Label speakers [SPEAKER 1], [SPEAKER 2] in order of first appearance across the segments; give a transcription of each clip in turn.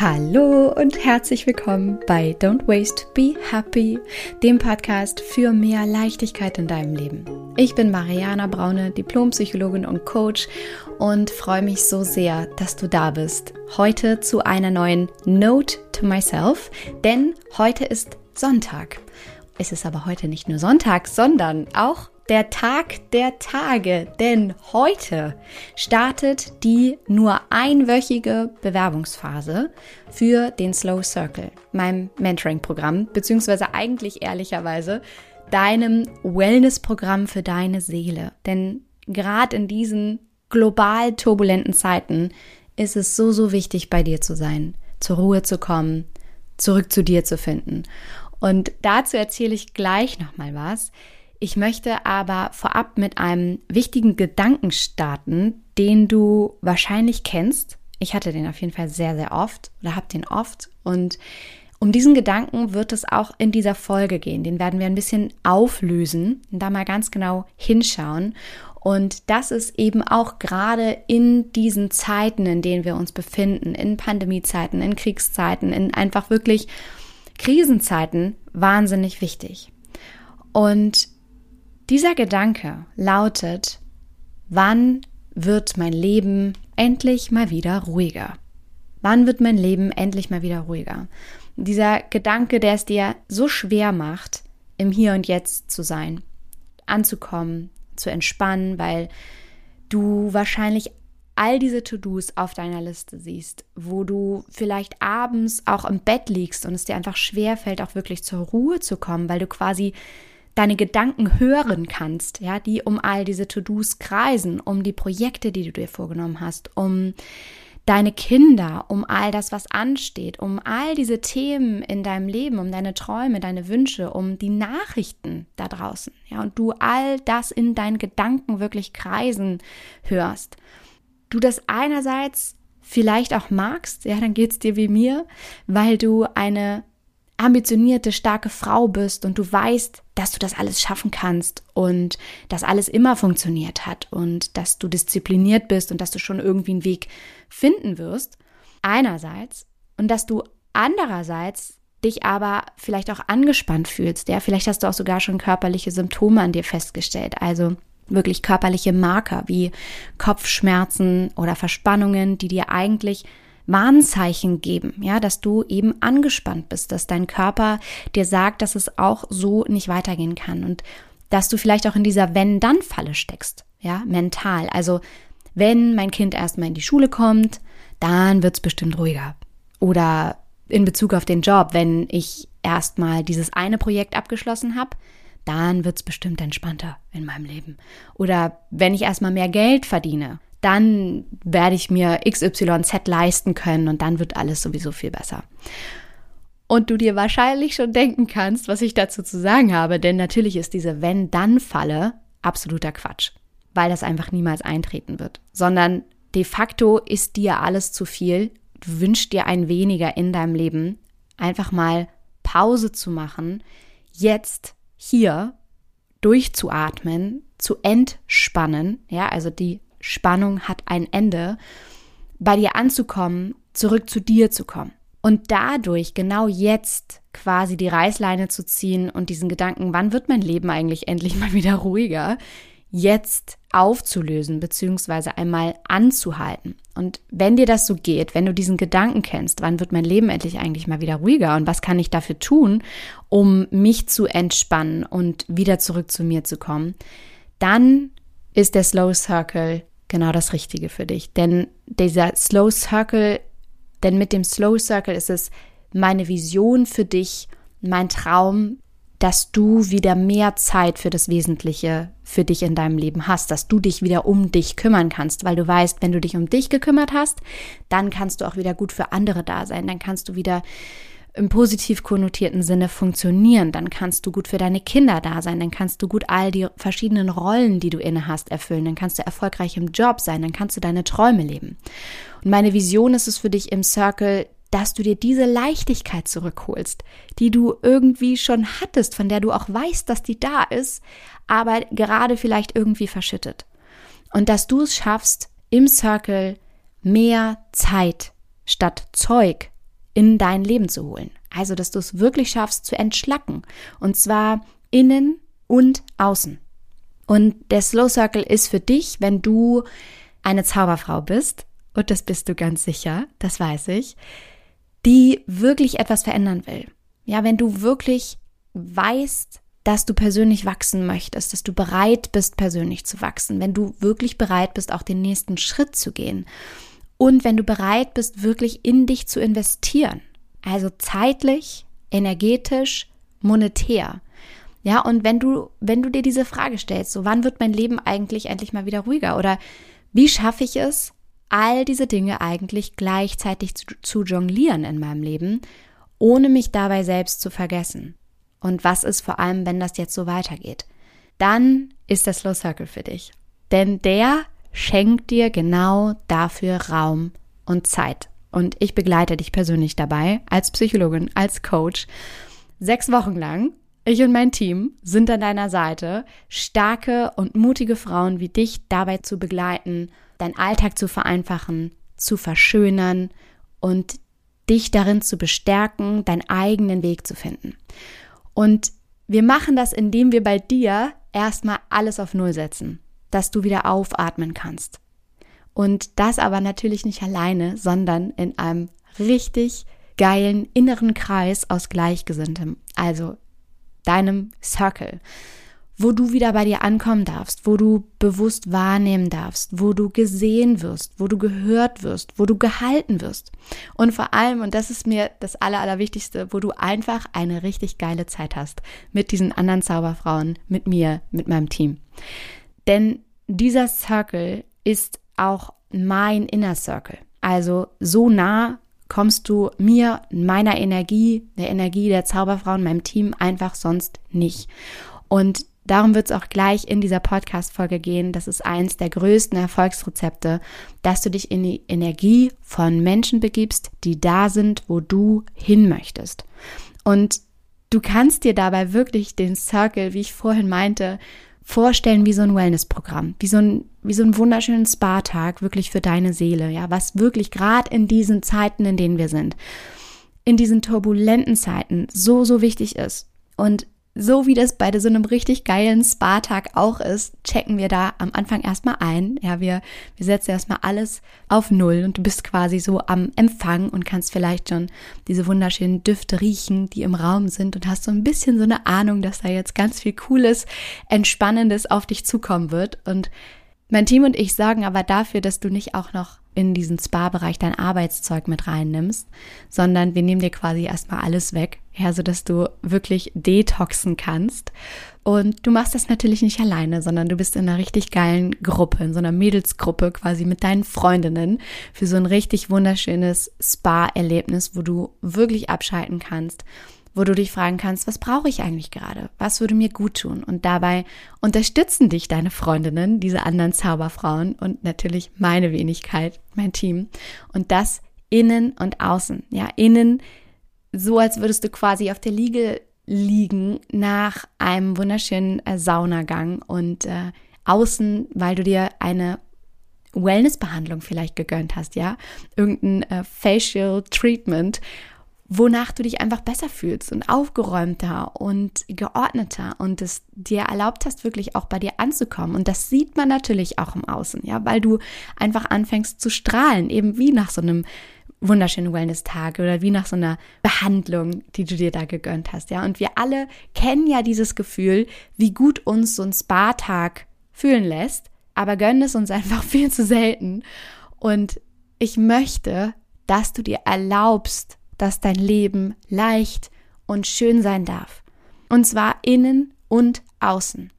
[SPEAKER 1] Hallo und herzlich willkommen bei Don't Waste, Be Happy, dem Podcast für mehr Leichtigkeit in deinem Leben. Ich bin Mariana Braune, Diplompsychologin und Coach und freue mich so sehr, dass du da bist. Heute zu einer neuen Note to Myself, denn heute ist Sonntag. Es ist aber heute nicht nur Sonntag, sondern auch der Tag der Tage, denn heute startet die nur einwöchige Bewerbungsphase für den Slow Circle, meinem Mentoring-Programm, beziehungsweise eigentlich ehrlicherweise deinem Wellness-Programm für deine Seele. Denn gerade in diesen global turbulenten Zeiten ist es so, so wichtig, bei dir zu sein, zur Ruhe zu kommen, zurück zu dir zu finden. Und dazu erzähle ich gleich nochmal was. Ich möchte aber vorab mit einem wichtigen Gedanken starten, den du wahrscheinlich kennst. Ich hatte den auf jeden Fall sehr, sehr oft oder habe den oft. Und um diesen Gedanken wird es auch in dieser Folge gehen. Den werden wir ein bisschen auflösen und da mal ganz genau hinschauen. Und das ist eben auch gerade in diesen Zeiten, in denen wir uns befinden, in Pandemiezeiten, in Kriegszeiten, in einfach wirklich Krisenzeiten, wahnsinnig wichtig. Und dieser Gedanke lautet, wann wird mein Leben endlich mal wieder ruhiger? Wann wird mein Leben endlich mal wieder ruhiger? Dieser Gedanke, der es dir so schwer macht, im Hier und Jetzt zu sein, anzukommen, zu entspannen, weil du wahrscheinlich all diese To-Dos auf deiner Liste siehst, wo du vielleicht abends auch im Bett liegst und es dir einfach schwer fällt, auch wirklich zur Ruhe zu kommen, weil du quasi deine Gedanken hören kannst, ja, die um all diese To-Dos kreisen, um die Projekte, die du dir vorgenommen hast, um deine Kinder, um all das, was ansteht, um all diese Themen in deinem Leben, um deine Träume, deine Wünsche, um die Nachrichten da draußen, ja, und du all das in deinen Gedanken wirklich kreisen hörst. Du das einerseits vielleicht auch magst, ja, dann geht's dir wie mir, weil du eine ambitionierte, starke Frau bist und du weißt, dass du das alles schaffen kannst und dass alles immer funktioniert hat und dass du diszipliniert bist und dass du schon irgendwie einen Weg finden wirst, einerseits, und dass du andererseits dich aber vielleicht auch angespannt fühlst, ja, vielleicht hast du auch sogar schon körperliche Symptome an dir festgestellt, also wirklich körperliche Marker wie Kopfschmerzen oder Verspannungen, die dir eigentlich Warnzeichen geben, ja, dass du eben angespannt bist, dass dein Körper dir sagt, dass es auch so nicht weitergehen kann und dass du vielleicht auch in dieser Wenn-Dann-Falle steckst, ja, mental. Also, wenn mein Kind erstmal in die Schule kommt, dann wird's bestimmt ruhiger. Oder in Bezug auf den Job, wenn ich erstmal dieses eine Projekt abgeschlossen habe, dann wird's bestimmt entspannter in meinem Leben. Oder wenn ich erstmal mehr Geld verdiene, dann werde ich mir XYZ leisten können und dann wird alles sowieso viel besser. Und du dir wahrscheinlich schon denken kannst, was ich dazu zu sagen habe, denn natürlich ist diese Wenn-Dann-Falle absoluter Quatsch, weil das einfach niemals eintreten wird, sondern de facto ist dir alles zu viel, du wünschst dir ein weniger in deinem Leben, einfach mal Pause zu machen, jetzt hier durchzuatmen, zu entspannen, ja, also die Spannung hat ein Ende, bei dir anzukommen, zurück zu dir zu kommen. Und dadurch genau jetzt quasi die Reißleine zu ziehen und diesen Gedanken, wann wird mein Leben eigentlich endlich mal wieder ruhiger, jetzt aufzulösen beziehungsweise einmal anzuhalten. Und wenn dir das so geht, wenn du diesen Gedanken kennst, wann wird mein Leben endlich eigentlich mal wieder ruhiger und was kann ich dafür tun, um mich zu entspannen und wieder zurück zu mir zu kommen, dann ist der Slow Circle genau das Richtige für dich. Denn dieser Slow Circle, denn mit dem Slow Circle ist es meine Vision für dich, mein Traum, dass du wieder mehr Zeit für das Wesentliche für dich in deinem Leben hast, dass du dich wieder um dich kümmern kannst, weil du weißt, wenn du dich um dich gekümmert hast, dann kannst du auch wieder gut für andere da sein, dann kannst du wieder im positiv konnotierten Sinne funktionieren, dann kannst du gut für deine Kinder da sein, dann kannst du gut all die verschiedenen Rollen, die du inne hast, erfüllen, dann kannst du erfolgreich im Job sein, dann kannst du deine Träume leben. Und meine Vision ist es für dich im Circle, dass du dir diese Leichtigkeit zurückholst, die du irgendwie schon hattest, von der du auch weißt, dass die da ist, aber gerade vielleicht irgendwie verschüttet. Und dass du es schaffst, im Circle mehr Zeit statt Zeug in dein Leben zu holen. Also, dass du es wirklich schaffst zu entschlacken. Und zwar innen und außen. Und der Slow Circle ist für dich, wenn du eine Zauberfrau bist, und das bist du ganz sicher, das weiß ich, die wirklich etwas verändern will. Ja, wenn du wirklich weißt, dass du persönlich wachsen möchtest, dass du bereit bist, persönlich zu wachsen, wenn du wirklich bereit bist, auch den nächsten Schritt zu gehen und wenn du bereit bist, wirklich in dich zu investieren, also zeitlich, energetisch, monetär. Ja, und wenn du, wenn du dir diese Frage stellst, so wann wird mein Leben eigentlich endlich mal wieder ruhiger oder wie schaffe ich es, all diese Dinge eigentlich gleichzeitig zu, zu jonglieren in meinem Leben, ohne mich dabei selbst zu vergessen? Und was ist vor allem, wenn das jetzt so weitergeht? Dann ist der Slow Circle für dich. Denn der schenkt dir genau dafür Raum und Zeit. Und ich begleite dich persönlich dabei, als Psychologin, als Coach, sechs Wochen lang. Ich und mein Team sind an deiner Seite, starke und mutige Frauen wie dich dabei zu begleiten, deinen Alltag zu vereinfachen, zu verschönern und dich darin zu bestärken, deinen eigenen Weg zu finden. Und wir machen das, indem wir bei dir erstmal alles auf Null setzen, dass du wieder aufatmen kannst. Und das aber natürlich nicht alleine, sondern in einem richtig geilen inneren Kreis aus Gleichgesinntem, also deinem Circle wo du wieder bei dir ankommen darfst, wo du bewusst wahrnehmen darfst, wo du gesehen wirst, wo du gehört wirst, wo du gehalten wirst. Und vor allem, und das ist mir das Aller, Allerwichtigste, wo du einfach eine richtig geile Zeit hast mit diesen anderen Zauberfrauen, mit mir, mit meinem Team. Denn dieser Circle ist auch mein Inner Circle. Also so nah kommst du mir, meiner Energie, der Energie der Zauberfrauen, meinem Team einfach sonst nicht. Und Darum wird es auch gleich in dieser Podcast-Folge gehen. Das ist eins der größten Erfolgsrezepte, dass du dich in die Energie von Menschen begibst, die da sind, wo du hin möchtest. Und du kannst dir dabei wirklich den Circle, wie ich vorhin meinte, vorstellen wie so ein Wellness-Programm, wie so ein, wie so ein wunderschönen Spa-Tag wirklich für deine Seele, ja, was wirklich gerade in diesen Zeiten, in denen wir sind, in diesen turbulenten Zeiten so, so wichtig ist. Und so wie das bei so einem richtig geilen Spa-Tag auch ist, checken wir da am Anfang erstmal ein. Ja, wir, wir setzen erstmal alles auf Null und du bist quasi so am Empfang und kannst vielleicht schon diese wunderschönen Düfte riechen, die im Raum sind und hast so ein bisschen so eine Ahnung, dass da jetzt ganz viel Cooles, Entspannendes auf dich zukommen wird. Und mein Team und ich sorgen aber dafür, dass du nicht auch noch in diesen Spa-Bereich dein Arbeitszeug mit reinnimmst, sondern wir nehmen dir quasi erstmal alles weg, ja, so dass du wirklich detoxen kannst. Und du machst das natürlich nicht alleine, sondern du bist in einer richtig geilen Gruppe, in so einer Mädelsgruppe quasi mit deinen Freundinnen für so ein richtig wunderschönes Spa-Erlebnis, wo du wirklich abschalten kannst wo du dich fragen kannst, was brauche ich eigentlich gerade? Was würde mir gut tun? Und dabei unterstützen dich deine Freundinnen, diese anderen Zauberfrauen und natürlich meine Wenigkeit, mein Team. Und das innen und außen. Ja, innen so, als würdest du quasi auf der Liege liegen nach einem wunderschönen äh, Saunagang und äh, außen, weil du dir eine Wellnessbehandlung vielleicht gegönnt hast, ja, irgendein äh, Facial Treatment wonach du dich einfach besser fühlst und aufgeräumter und geordneter und es dir erlaubt hast, wirklich auch bei dir anzukommen. Und das sieht man natürlich auch im Außen, ja, weil du einfach anfängst zu strahlen, eben wie nach so einem wunderschönen Wellness-Tag oder wie nach so einer Behandlung, die du dir da gegönnt hast, ja. Und wir alle kennen ja dieses Gefühl, wie gut uns so ein Spa-Tag fühlen lässt, aber gönnen es uns einfach viel zu selten. Und ich möchte, dass du dir erlaubst, dass dein Leben leicht und schön sein darf. Und zwar innen und außen.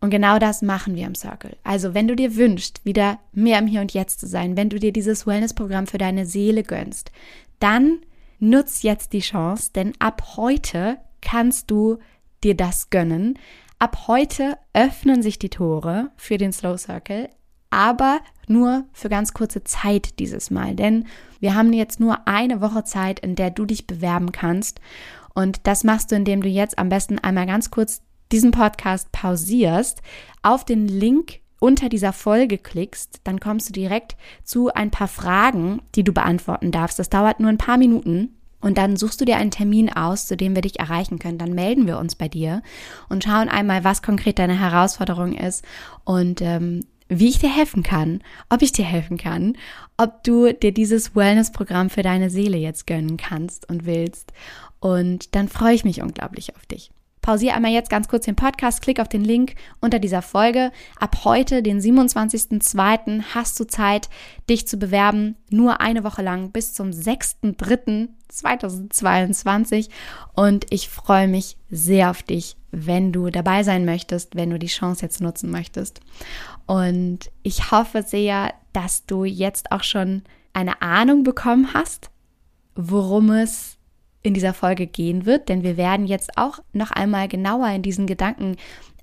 [SPEAKER 1] Und genau das machen wir im Circle. Also wenn du dir wünschst, wieder mehr im Hier und Jetzt zu sein, wenn du dir dieses Wellness-Programm für deine Seele gönnst, dann nutz jetzt die Chance, denn ab heute kannst du dir das gönnen. Ab heute öffnen sich die Tore für den Slow Circle, aber nur für ganz kurze Zeit dieses Mal, denn wir haben jetzt nur eine Woche Zeit, in der du dich bewerben kannst. Und das machst du, indem du jetzt am besten einmal ganz kurz diesen Podcast pausierst, auf den Link unter dieser Folge klickst, dann kommst du direkt zu ein paar Fragen, die du beantworten darfst. Das dauert nur ein paar Minuten. Und dann suchst du dir einen Termin aus, zu dem wir dich erreichen können. Dann melden wir uns bei dir und schauen einmal, was konkret deine Herausforderung ist und ähm, wie ich dir helfen kann, ob ich dir helfen kann, ob du dir dieses Wellness-Programm für deine Seele jetzt gönnen kannst und willst. Und dann freue ich mich unglaublich auf dich. Pausiere einmal jetzt ganz kurz den Podcast, klick auf den Link unter dieser Folge. Ab heute, den 27.02., hast du Zeit, dich zu bewerben. Nur eine Woche lang bis zum 6.03.2022. Und ich freue mich sehr auf dich, wenn du dabei sein möchtest, wenn du die Chance jetzt nutzen möchtest. Und ich hoffe sehr, dass du jetzt auch schon eine Ahnung bekommen hast, worum es in dieser Folge gehen wird, denn wir werden jetzt auch noch einmal genauer in diesen Gedanken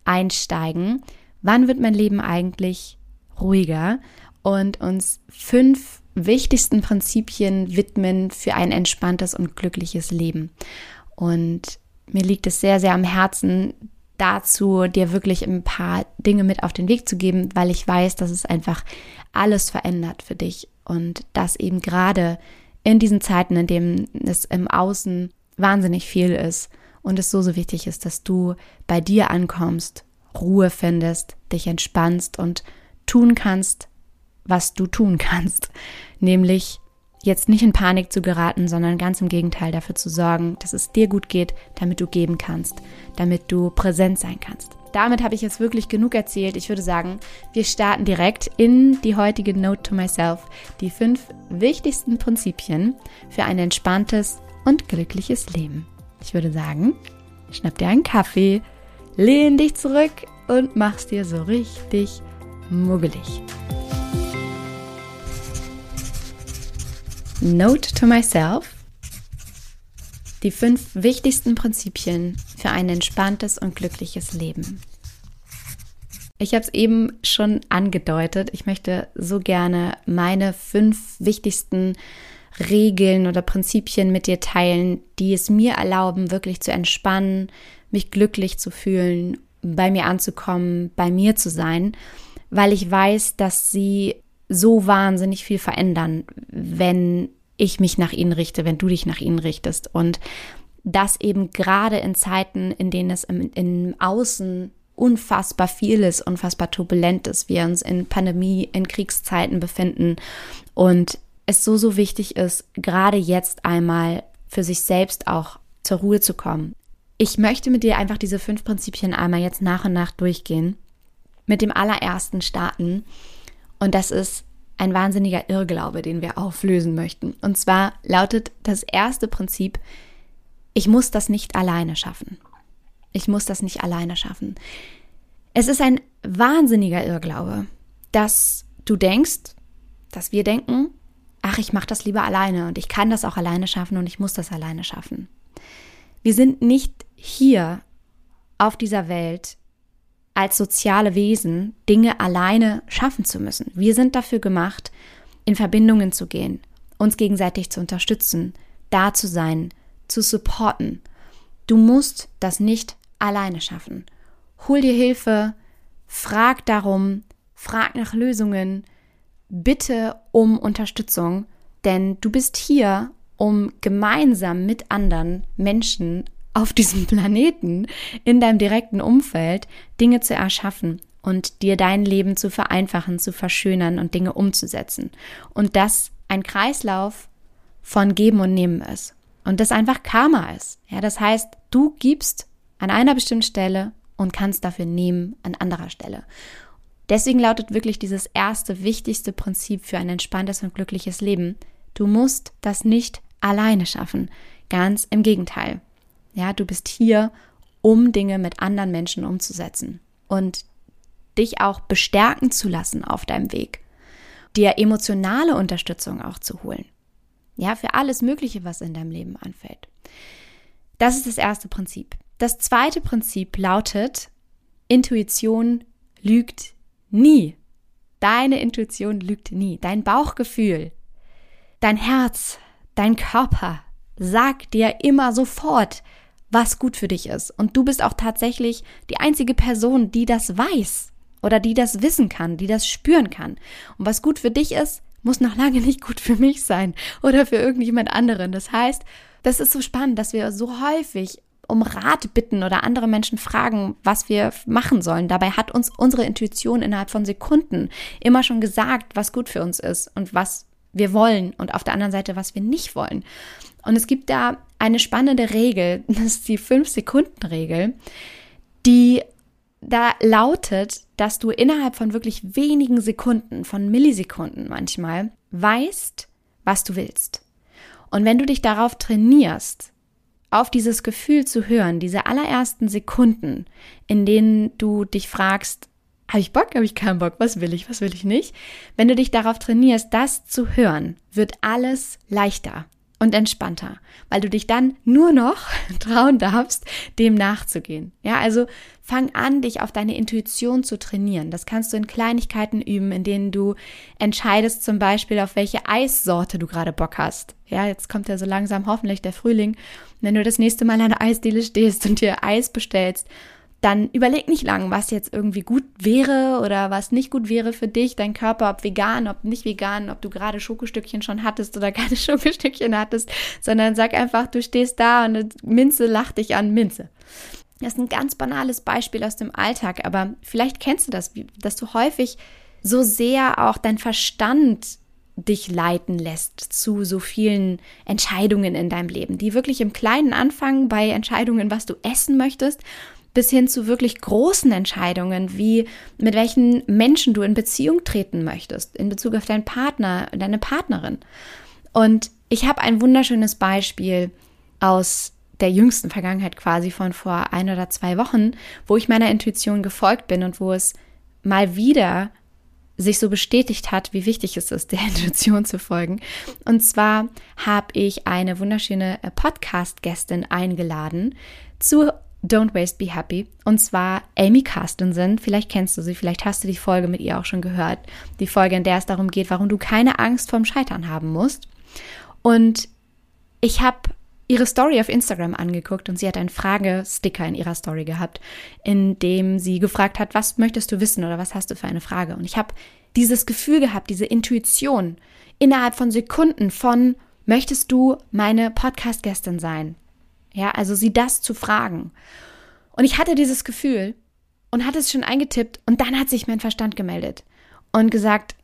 [SPEAKER 1] einsteigen. Wann wird mein Leben eigentlich ruhiger? Und uns fünf wichtigsten Prinzipien widmen für ein entspanntes und glückliches Leben. Und mir liegt es sehr, sehr am Herzen, dazu, dir wirklich ein paar Dinge mit auf den Weg zu geben, weil ich weiß, dass es einfach alles verändert für dich und dass eben gerade in diesen Zeiten, in denen es im Außen wahnsinnig viel ist und es so, so wichtig ist, dass du bei dir ankommst, Ruhe findest, dich entspannst und tun kannst, was du tun kannst, nämlich jetzt nicht in Panik zu geraten, sondern ganz im Gegenteil dafür zu sorgen, dass es dir gut geht, damit du geben kannst, damit du präsent sein kannst. Damit habe ich jetzt wirklich genug erzählt. Ich würde sagen, wir starten direkt in die heutige Note to Myself, die fünf wichtigsten Prinzipien für ein entspanntes und glückliches Leben. Ich würde sagen, schnapp dir einen Kaffee, lehn dich zurück und mach's dir so richtig muggelig. Note to myself. Die fünf wichtigsten Prinzipien für ein entspanntes und glückliches Leben. Ich habe es eben schon angedeutet. Ich möchte so gerne meine fünf wichtigsten Regeln oder Prinzipien mit dir teilen, die es mir erlauben, wirklich zu entspannen, mich glücklich zu fühlen, bei mir anzukommen, bei mir zu sein, weil ich weiß, dass sie so wahnsinnig viel verändern, wenn ich mich nach ihnen richte, wenn du dich nach ihnen richtest. Und das eben gerade in Zeiten, in denen es im, im Außen unfassbar viel ist, unfassbar turbulent ist, wir uns in Pandemie, in Kriegszeiten befinden und es so, so wichtig ist, gerade jetzt einmal für sich selbst auch zur Ruhe zu kommen. Ich möchte mit dir einfach diese fünf Prinzipien einmal jetzt nach und nach durchgehen. Mit dem allerersten starten und das ist ein wahnsinniger Irrglaube, den wir auflösen möchten. Und zwar lautet das erste Prinzip, ich muss das nicht alleine schaffen. Ich muss das nicht alleine schaffen. Es ist ein wahnsinniger Irrglaube, dass du denkst, dass wir denken, ach, ich mache das lieber alleine und ich kann das auch alleine schaffen und ich muss das alleine schaffen. Wir sind nicht hier auf dieser Welt, als soziale Wesen Dinge alleine schaffen zu müssen. Wir sind dafür gemacht, in Verbindungen zu gehen, uns gegenseitig zu unterstützen, da zu sein, zu supporten. Du musst das nicht alleine schaffen. Hol dir Hilfe, frag darum, frag nach Lösungen, bitte um Unterstützung, denn du bist hier, um gemeinsam mit anderen Menschen auf diesem Planeten, in deinem direkten Umfeld, Dinge zu erschaffen und dir dein Leben zu vereinfachen, zu verschönern und Dinge umzusetzen. Und dass ein Kreislauf von Geben und Nehmen ist. Und das einfach Karma ist. Ja, das heißt, du gibst an einer bestimmten Stelle und kannst dafür nehmen an anderer Stelle. Deswegen lautet wirklich dieses erste wichtigste Prinzip für ein entspanntes und glückliches Leben. Du musst das nicht alleine schaffen. Ganz im Gegenteil. Ja, du bist hier, um Dinge mit anderen Menschen umzusetzen und dich auch bestärken zu lassen auf deinem Weg, dir emotionale Unterstützung auch zu holen. Ja, für alles Mögliche, was in deinem Leben anfällt. Das ist das erste Prinzip. Das zweite Prinzip lautet, Intuition lügt nie. Deine Intuition lügt nie. Dein Bauchgefühl, dein Herz, dein Körper sagt dir immer sofort, was gut für dich ist. Und du bist auch tatsächlich die einzige Person, die das weiß oder die das wissen kann, die das spüren kann. Und was gut für dich ist, muss noch lange nicht gut für mich sein oder für irgendjemand anderen. Das heißt, das ist so spannend, dass wir so häufig um Rat bitten oder andere Menschen fragen, was wir machen sollen. Dabei hat uns unsere Intuition innerhalb von Sekunden immer schon gesagt, was gut für uns ist und was wir wollen und auf der anderen Seite, was wir nicht wollen. Und es gibt da eine spannende Regel, das ist die 5-Sekunden-Regel, die da lautet, dass du innerhalb von wirklich wenigen Sekunden, von Millisekunden manchmal, weißt, was du willst. Und wenn du dich darauf trainierst, auf dieses Gefühl zu hören, diese allerersten Sekunden, in denen du dich fragst, habe ich Bock, habe ich keinen Bock, was will ich, was will ich nicht? Wenn du dich darauf trainierst, das zu hören, wird alles leichter und entspannter, weil du dich dann nur noch trauen darfst, dem nachzugehen. Ja, also fang an, dich auf deine Intuition zu trainieren. Das kannst du in Kleinigkeiten üben, in denen du entscheidest zum Beispiel, auf welche Eissorte du gerade Bock hast. Ja, jetzt kommt ja so langsam hoffentlich der Frühling. Wenn du das nächste Mal an der Eisdiele stehst und dir Eis bestellst, dann überleg nicht lang, was jetzt irgendwie gut wäre oder was nicht gut wäre für dich, dein Körper, ob vegan, ob nicht vegan, ob du gerade Schokostückchen schon hattest oder keine Schokostückchen hattest, sondern sag einfach, du stehst da und Minze lacht dich an, Minze. Das ist ein ganz banales Beispiel aus dem Alltag, aber vielleicht kennst du das, dass du häufig so sehr auch dein Verstand dich leiten lässt zu so vielen Entscheidungen in deinem Leben, die wirklich im Kleinen anfangen bei Entscheidungen, was du essen möchtest bis hin zu wirklich großen Entscheidungen, wie mit welchen Menschen du in Beziehung treten möchtest, in Bezug auf deinen Partner, deine Partnerin. Und ich habe ein wunderschönes Beispiel aus der jüngsten Vergangenheit quasi von vor ein oder zwei Wochen, wo ich meiner Intuition gefolgt bin und wo es mal wieder sich so bestätigt hat, wie wichtig es ist, der Intuition zu folgen. Und zwar habe ich eine wunderschöne Podcast-Gästin eingeladen zu Don't Waste Be Happy. Und zwar Amy Carstensen. Vielleicht kennst du sie, vielleicht hast du die Folge mit ihr auch schon gehört. Die Folge, in der es darum geht, warum du keine Angst vorm Scheitern haben musst. Und ich habe ihre Story auf Instagram angeguckt und sie hat einen Fragesticker in ihrer Story gehabt, in dem sie gefragt hat, was möchtest du wissen oder was hast du für eine Frage? Und ich habe dieses Gefühl gehabt, diese Intuition innerhalb von Sekunden von, möchtest du meine Podcast-Gästin sein? Ja, also sie das zu fragen. Und ich hatte dieses Gefühl und hatte es schon eingetippt und dann hat sich mein Verstand gemeldet und gesagt,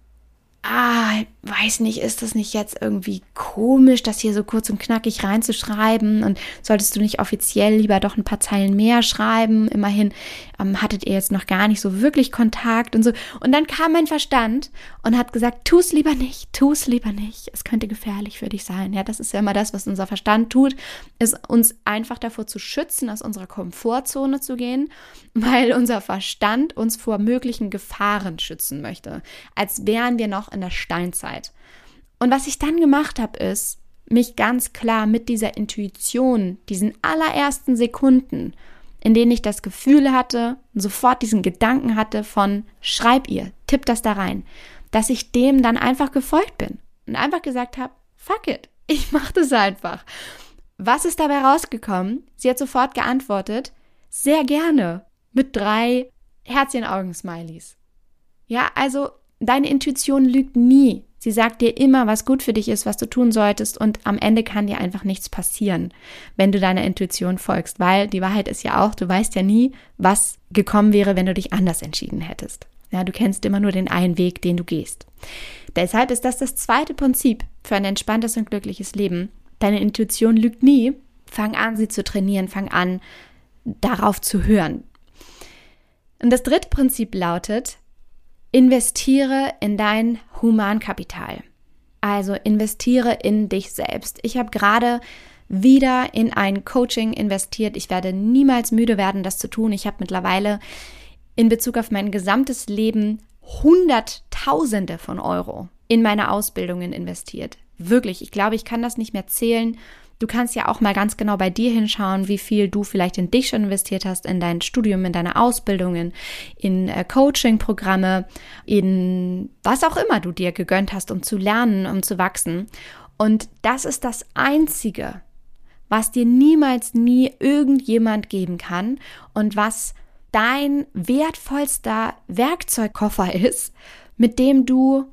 [SPEAKER 1] ah, weiß nicht, ist das nicht jetzt irgendwie komisch, das hier so kurz und knackig reinzuschreiben? Und solltest du nicht offiziell lieber doch ein paar Zeilen mehr schreiben? Immerhin ähm, hattet ihr jetzt noch gar nicht so wirklich Kontakt und so. Und dann kam mein Verstand und hat gesagt, tu es lieber nicht, tu es lieber nicht. Es könnte gefährlich für dich sein. Ja, das ist ja immer das, was unser Verstand tut, ist uns einfach davor zu schützen, aus unserer Komfortzone zu gehen, weil unser Verstand uns vor möglichen Gefahren schützen möchte. Als wären wir noch in der Steinzeit. Und was ich dann gemacht habe, ist, mich ganz klar mit dieser Intuition, diesen allerersten Sekunden, in denen ich das Gefühl hatte, sofort diesen Gedanken hatte von, schreib ihr, tipp das da rein, dass ich dem dann einfach gefolgt bin und einfach gesagt habe, fuck it, ich mach das einfach. Was ist dabei rausgekommen? Sie hat sofort geantwortet, sehr gerne, mit drei Herzchen-Augen-Smileys. Ja, also Deine Intuition lügt nie. Sie sagt dir immer, was gut für dich ist, was du tun solltest und am Ende kann dir einfach nichts passieren, wenn du deiner Intuition folgst, weil die Wahrheit ist ja auch, du weißt ja nie, was gekommen wäre, wenn du dich anders entschieden hättest. Ja, du kennst immer nur den einen Weg, den du gehst. Deshalb ist das das zweite Prinzip für ein entspanntes und glückliches Leben. Deine Intuition lügt nie. Fang an, sie zu trainieren, fang an, darauf zu hören. Und das dritte Prinzip lautet, investiere in dein Humankapital. Also investiere in dich selbst. Ich habe gerade wieder in ein Coaching investiert. Ich werde niemals müde werden, das zu tun. Ich habe mittlerweile in Bezug auf mein gesamtes Leben Hunderttausende von Euro in meine Ausbildungen investiert. Wirklich, ich glaube, ich kann das nicht mehr zählen. Du kannst ja auch mal ganz genau bei dir hinschauen, wie viel du vielleicht in dich schon investiert hast, in dein Studium, in deine Ausbildungen, in äh, Coaching-Programme, in was auch immer du dir gegönnt hast, um zu lernen, um zu wachsen. Und das ist das Einzige, was dir niemals nie irgendjemand geben kann und was dein wertvollster Werkzeugkoffer ist, mit dem du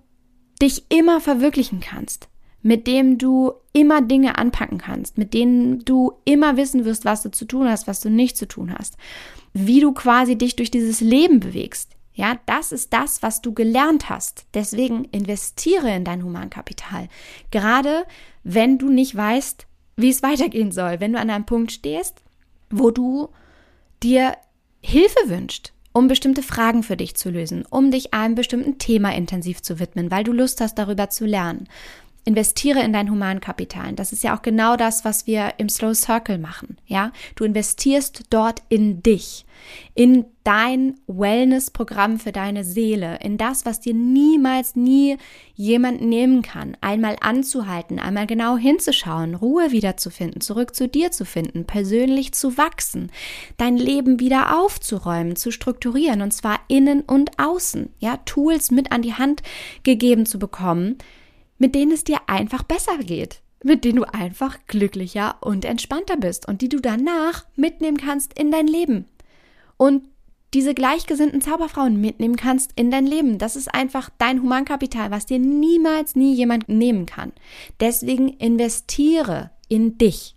[SPEAKER 1] dich immer verwirklichen kannst, mit dem du immer Dinge anpacken kannst, mit denen du immer wissen wirst, was du zu tun hast, was du nicht zu tun hast, wie du quasi dich durch dieses Leben bewegst. Ja, das ist das, was du gelernt hast. Deswegen investiere in dein Humankapital. Gerade wenn du nicht weißt, wie es weitergehen soll, wenn du an einem Punkt stehst, wo du dir Hilfe wünscht, um bestimmte Fragen für dich zu lösen, um dich einem bestimmten Thema intensiv zu widmen, weil du Lust hast, darüber zu lernen. Investiere in dein Humankapital. Das ist ja auch genau das, was wir im Slow Circle machen. Ja, du investierst dort in dich, in dein Wellness-Programm für deine Seele, in das, was dir niemals nie jemand nehmen kann. Einmal anzuhalten, einmal genau hinzuschauen, Ruhe wiederzufinden, zurück zu dir zu finden, persönlich zu wachsen, dein Leben wieder aufzuräumen, zu strukturieren und zwar innen und außen. Ja, Tools mit an die Hand gegeben zu bekommen mit denen es dir einfach besser geht, mit denen du einfach glücklicher und entspannter bist und die du danach mitnehmen kannst in dein Leben. Und diese gleichgesinnten Zauberfrauen mitnehmen kannst in dein Leben. Das ist einfach dein Humankapital, was dir niemals nie jemand nehmen kann. Deswegen investiere in dich.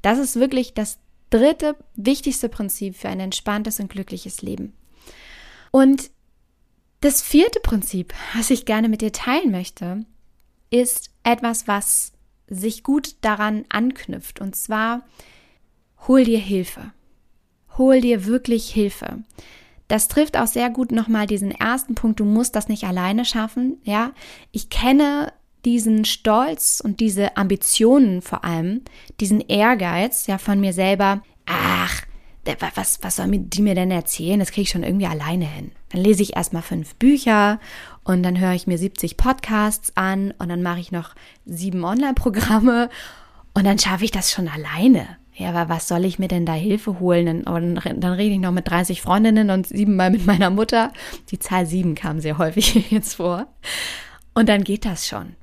[SPEAKER 1] Das ist wirklich das dritte wichtigste Prinzip für ein entspanntes und glückliches Leben. Und das vierte Prinzip, was ich gerne mit dir teilen möchte, ist etwas, was sich gut daran anknüpft. Und zwar, hol dir Hilfe. Hol dir wirklich Hilfe. Das trifft auch sehr gut nochmal diesen ersten Punkt. Du musst das nicht alleine schaffen. Ja, ich kenne diesen Stolz und diese Ambitionen vor allem, diesen Ehrgeiz ja von mir selber. Ach, was, was soll die mir denn erzählen? Das kriege ich schon irgendwie alleine hin. Dann lese ich erstmal fünf Bücher und dann höre ich mir 70 Podcasts an und dann mache ich noch sieben Online-Programme und dann schaffe ich das schon alleine. Ja, aber was soll ich mir denn da Hilfe holen? Und dann rede ich noch mit 30 Freundinnen und siebenmal mit meiner Mutter. Die Zahl sieben kam sehr häufig jetzt vor. Und dann geht das schon.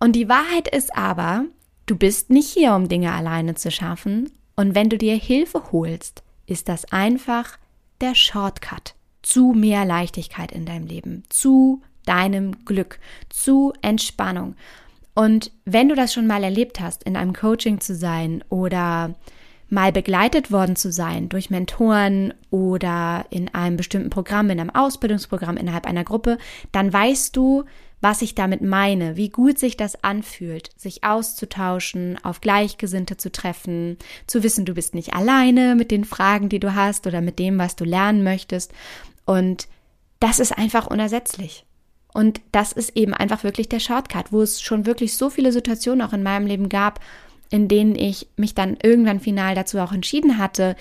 [SPEAKER 1] Und die Wahrheit ist aber, du bist nicht hier, um Dinge alleine zu schaffen. Und wenn du dir Hilfe holst, ist das einfach der Shortcut zu mehr Leichtigkeit in deinem Leben, zu deinem Glück, zu Entspannung. Und wenn du das schon mal erlebt hast, in einem Coaching zu sein oder mal begleitet worden zu sein durch Mentoren oder in einem bestimmten Programm, in einem Ausbildungsprogramm innerhalb einer Gruppe, dann weißt du, was ich damit meine, wie gut sich das anfühlt, sich auszutauschen, auf Gleichgesinnte zu treffen, zu wissen, du bist nicht alleine mit den Fragen, die du hast oder mit dem, was du lernen möchtest. Und das ist einfach unersetzlich. Und das ist eben einfach wirklich der Shortcut, wo es schon wirklich so viele Situationen auch in meinem Leben gab, in denen ich mich dann irgendwann final dazu auch entschieden hatte,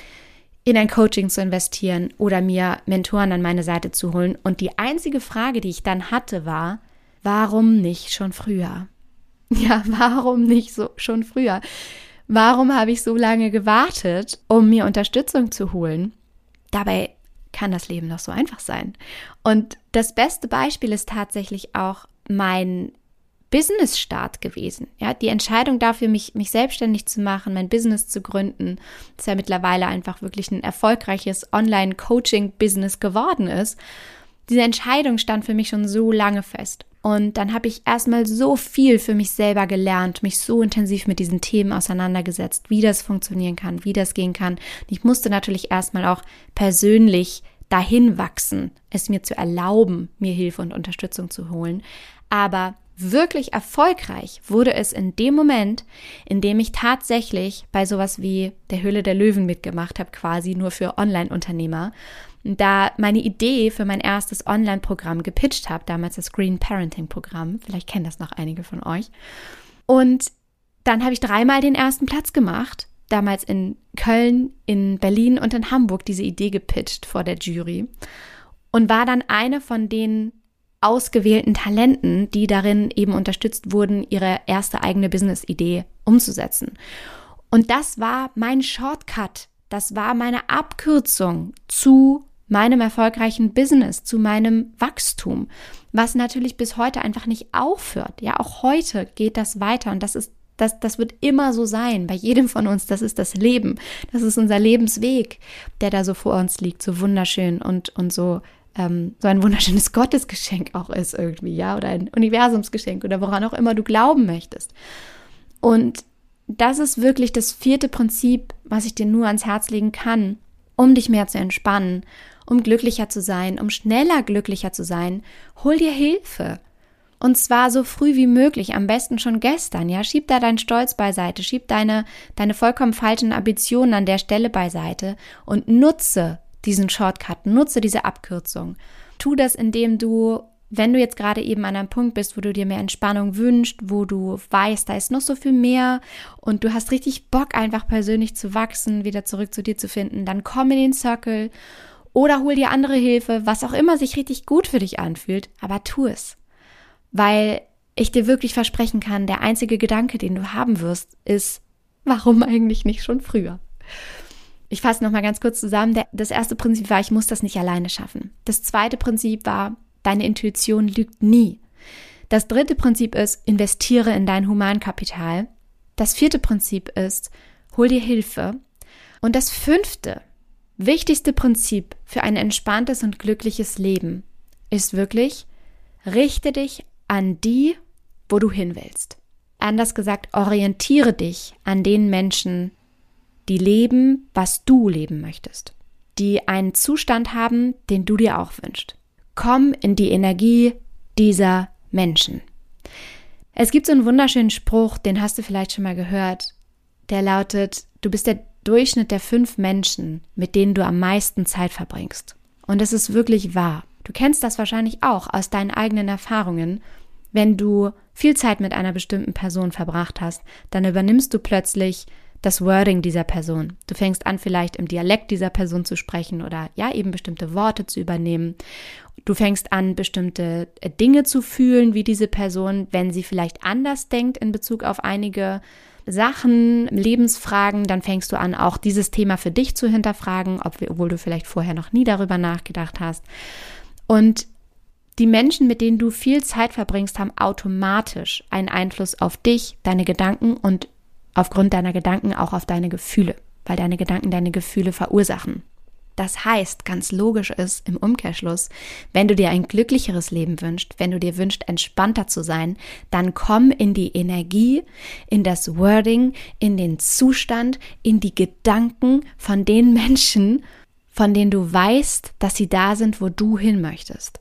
[SPEAKER 1] in ein Coaching zu investieren oder mir Mentoren an meine Seite zu holen. Und die einzige Frage, die ich dann hatte, war, warum nicht schon früher? Ja, warum nicht so schon früher? Warum habe ich so lange gewartet, um mir Unterstützung zu holen? Dabei kann das Leben doch so einfach sein. Und das beste Beispiel ist tatsächlich auch mein Business-Start gewesen. Ja, die Entscheidung dafür, mich, mich selbstständig zu machen, mein Business zu gründen, das ja mittlerweile einfach wirklich ein erfolgreiches Online-Coaching-Business geworden ist. Diese Entscheidung stand für mich schon so lange fest. Und dann habe ich erstmal so viel für mich selber gelernt, mich so intensiv mit diesen Themen auseinandergesetzt, wie das funktionieren kann, wie das gehen kann. Und ich musste natürlich erstmal auch persönlich dahin wachsen, es mir zu erlauben, mir Hilfe und Unterstützung zu holen. Aber wirklich erfolgreich wurde es in dem Moment, in dem ich tatsächlich bei sowas wie der Höhle der Löwen mitgemacht habe, quasi nur für Online-Unternehmer da meine Idee für mein erstes Online-Programm gepitcht habe, damals das Green Parenting-Programm. Vielleicht kennen das noch einige von euch. Und dann habe ich dreimal den ersten Platz gemacht, damals in Köln, in Berlin und in Hamburg diese Idee gepitcht vor der Jury und war dann eine von den ausgewählten Talenten, die darin eben unterstützt wurden, ihre erste eigene Business-Idee umzusetzen. Und das war mein Shortcut. Das war meine Abkürzung zu meinem erfolgreichen Business, zu meinem Wachstum, was natürlich bis heute einfach nicht aufhört. Ja, auch heute geht das weiter und das ist das, das wird immer so sein, bei jedem von uns. Das ist das Leben. Das ist unser Lebensweg, der da so vor uns liegt, so wunderschön und, und so ähm, so ein wunderschönes Gottesgeschenk auch ist irgendwie, ja, oder ein Universumsgeschenk oder woran auch immer du glauben möchtest. Und das ist wirklich das vierte Prinzip, was ich dir nur ans Herz legen kann, um dich mehr zu entspannen, um glücklicher zu sein, um schneller glücklicher zu sein. Hol dir Hilfe. Und zwar so früh wie möglich, am besten schon gestern, ja. Schieb da deinen Stolz beiseite, schieb deine, deine vollkommen falschen Ambitionen an der Stelle beiseite und nutze diesen Shortcut, nutze diese Abkürzung. Tu das, indem du, wenn du jetzt gerade eben an einem Punkt bist, wo du dir mehr Entspannung wünschst, wo du weißt, da ist noch so viel mehr und du hast richtig Bock, einfach persönlich zu wachsen, wieder zurück zu dir zu finden, dann komm in den Circle oder hol dir andere Hilfe, was auch immer sich richtig gut für dich anfühlt, aber tu es weil ich dir wirklich versprechen kann, der einzige Gedanke, den du haben wirst, ist, warum eigentlich nicht schon früher? Ich fasse nochmal ganz kurz zusammen. Das erste Prinzip war, ich muss das nicht alleine schaffen. Das zweite Prinzip war, deine Intuition lügt nie. Das dritte Prinzip ist, investiere in dein Humankapital. Das vierte Prinzip ist, hol dir Hilfe. Und das fünfte, wichtigste Prinzip für ein entspanntes und glückliches Leben ist wirklich, richte dich an die, wo du hin willst. Anders gesagt, orientiere dich an den Menschen, die leben, was du leben möchtest, die einen Zustand haben, den du dir auch wünschst. Komm in die Energie dieser Menschen. Es gibt so einen wunderschönen Spruch, den hast du vielleicht schon mal gehört, der lautet, du bist der Durchschnitt der fünf Menschen, mit denen du am meisten Zeit verbringst. Und es ist wirklich wahr. Du kennst das wahrscheinlich auch aus deinen eigenen Erfahrungen wenn du viel Zeit mit einer bestimmten Person verbracht hast, dann übernimmst du plötzlich das Wording dieser Person. Du fängst an, vielleicht im Dialekt dieser Person zu sprechen oder ja, eben bestimmte Worte zu übernehmen. Du fängst an, bestimmte äh, Dinge zu fühlen wie diese Person, wenn sie vielleicht anders denkt in Bezug auf einige Sachen, Lebensfragen, dann fängst du an, auch dieses Thema für dich zu hinterfragen, obwohl du vielleicht vorher noch nie darüber nachgedacht hast. Und die Menschen, mit denen du viel Zeit verbringst, haben automatisch einen Einfluss auf dich, deine Gedanken und aufgrund deiner Gedanken auch auf deine Gefühle, weil deine Gedanken deine Gefühle verursachen. Das heißt, ganz logisch ist im Umkehrschluss, wenn du dir ein glücklicheres Leben wünschst, wenn du dir wünschst, entspannter zu sein, dann komm in die Energie, in das Wording, in den Zustand, in die Gedanken von den Menschen, von denen du weißt, dass sie da sind, wo du hin möchtest.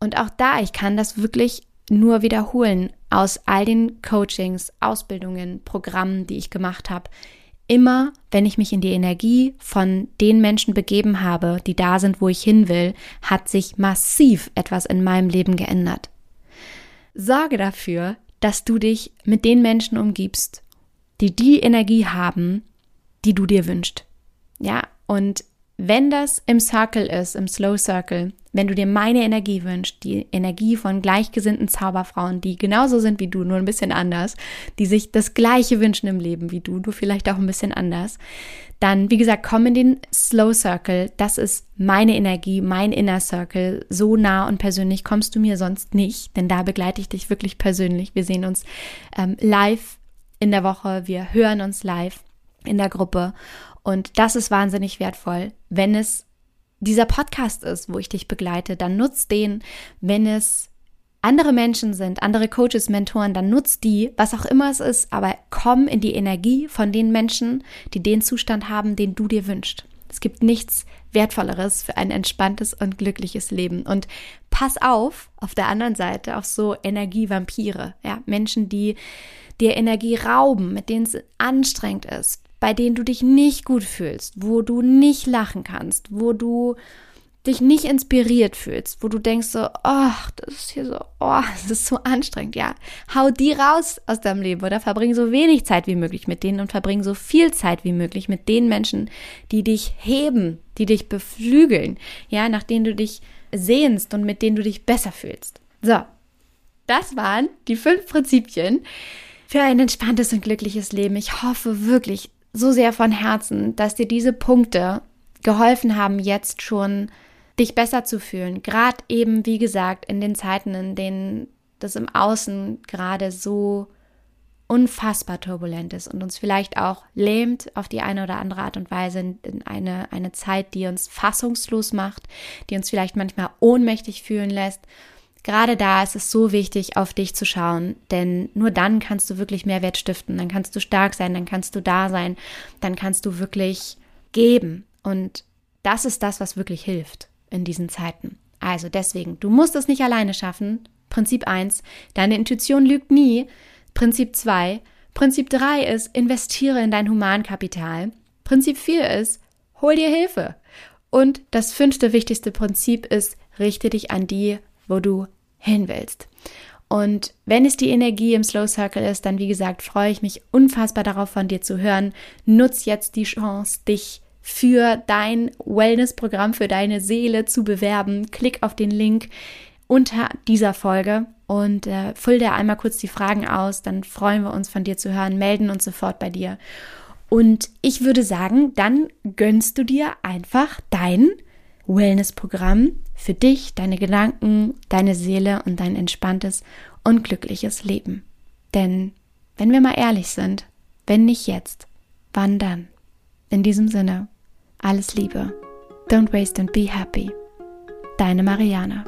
[SPEAKER 1] Und auch da, ich kann das wirklich nur wiederholen aus all den Coachings, Ausbildungen, Programmen, die ich gemacht habe. Immer, wenn ich mich in die Energie von den Menschen begeben habe, die da sind, wo ich hin will, hat sich massiv etwas in meinem Leben geändert. Sorge dafür, dass du dich mit den Menschen umgibst, die die Energie haben, die du dir wünschst. Ja, und wenn das im Circle ist, im Slow Circle, wenn du dir meine Energie wünschst, die Energie von gleichgesinnten Zauberfrauen, die genauso sind wie du, nur ein bisschen anders, die sich das Gleiche wünschen im Leben wie du, du vielleicht auch ein bisschen anders, dann, wie gesagt, komm in den Slow Circle. Das ist meine Energie, mein Inner Circle. So nah und persönlich kommst du mir sonst nicht, denn da begleite ich dich wirklich persönlich. Wir sehen uns ähm, live in der Woche, wir hören uns live in der Gruppe und das ist wahnsinnig wertvoll. Wenn es dieser Podcast ist, wo ich dich begleite, dann nutz den. Wenn es andere Menschen sind, andere Coaches, Mentoren, dann nutz die, was auch immer es ist, aber komm in die Energie von den Menschen, die den Zustand haben, den du dir wünschst. Es gibt nichts Wertvolleres für ein entspanntes und glückliches Leben. Und pass auf, auf der anderen Seite, auf so Energievampire, ja, Menschen, die dir Energie rauben, mit denen es anstrengend ist, bei denen du dich nicht gut fühlst, wo du nicht lachen kannst, wo du dich nicht inspiriert fühlst, wo du denkst so, ach, das ist hier so, oh, das ist so anstrengend, ja. Hau die raus aus deinem Leben oder verbring so wenig Zeit wie möglich mit denen und verbring so viel Zeit wie möglich mit den Menschen, die dich heben, die dich beflügeln, ja, nach denen du dich sehnst und mit denen du dich besser fühlst. So. Das waren die fünf Prinzipien für ein entspanntes und glückliches Leben. Ich hoffe wirklich, so sehr von Herzen, dass dir diese Punkte geholfen haben, jetzt schon dich besser zu fühlen. Gerade eben, wie gesagt, in den Zeiten, in denen das im Außen gerade so unfassbar turbulent ist und uns vielleicht auch lähmt auf die eine oder andere Art und Weise in eine, eine Zeit, die uns fassungslos macht, die uns vielleicht manchmal ohnmächtig fühlen lässt. Gerade da ist es so wichtig, auf dich zu schauen, denn nur dann kannst du wirklich Mehrwert stiften, dann kannst du stark sein, dann kannst du da sein, dann kannst du wirklich geben. Und das ist das, was wirklich hilft in diesen Zeiten. Also deswegen, du musst es nicht alleine schaffen. Prinzip 1, deine Intuition lügt nie. Prinzip 2. Prinzip 3 ist, investiere in dein Humankapital. Prinzip 4 ist, hol dir Hilfe. Und das fünfte wichtigste Prinzip ist, richte dich an die, wo du hin willst. Und wenn es die Energie im Slow Circle ist, dann wie gesagt, freue ich mich unfassbar darauf von dir zu hören. Nutz jetzt die Chance, dich für dein Wellness-Programm, für deine Seele zu bewerben. Klick auf den Link unter dieser Folge und äh, füll dir einmal kurz die Fragen aus, dann freuen wir uns von dir zu hören, melden uns sofort bei dir. Und ich würde sagen, dann gönnst du dir einfach dein Wellness-Programm für dich, deine Gedanken, deine Seele und dein entspanntes und glückliches Leben. Denn wenn wir mal ehrlich sind, wenn nicht jetzt, wann dann? In diesem Sinne, alles Liebe. Don't waste and be happy. Deine Mariana.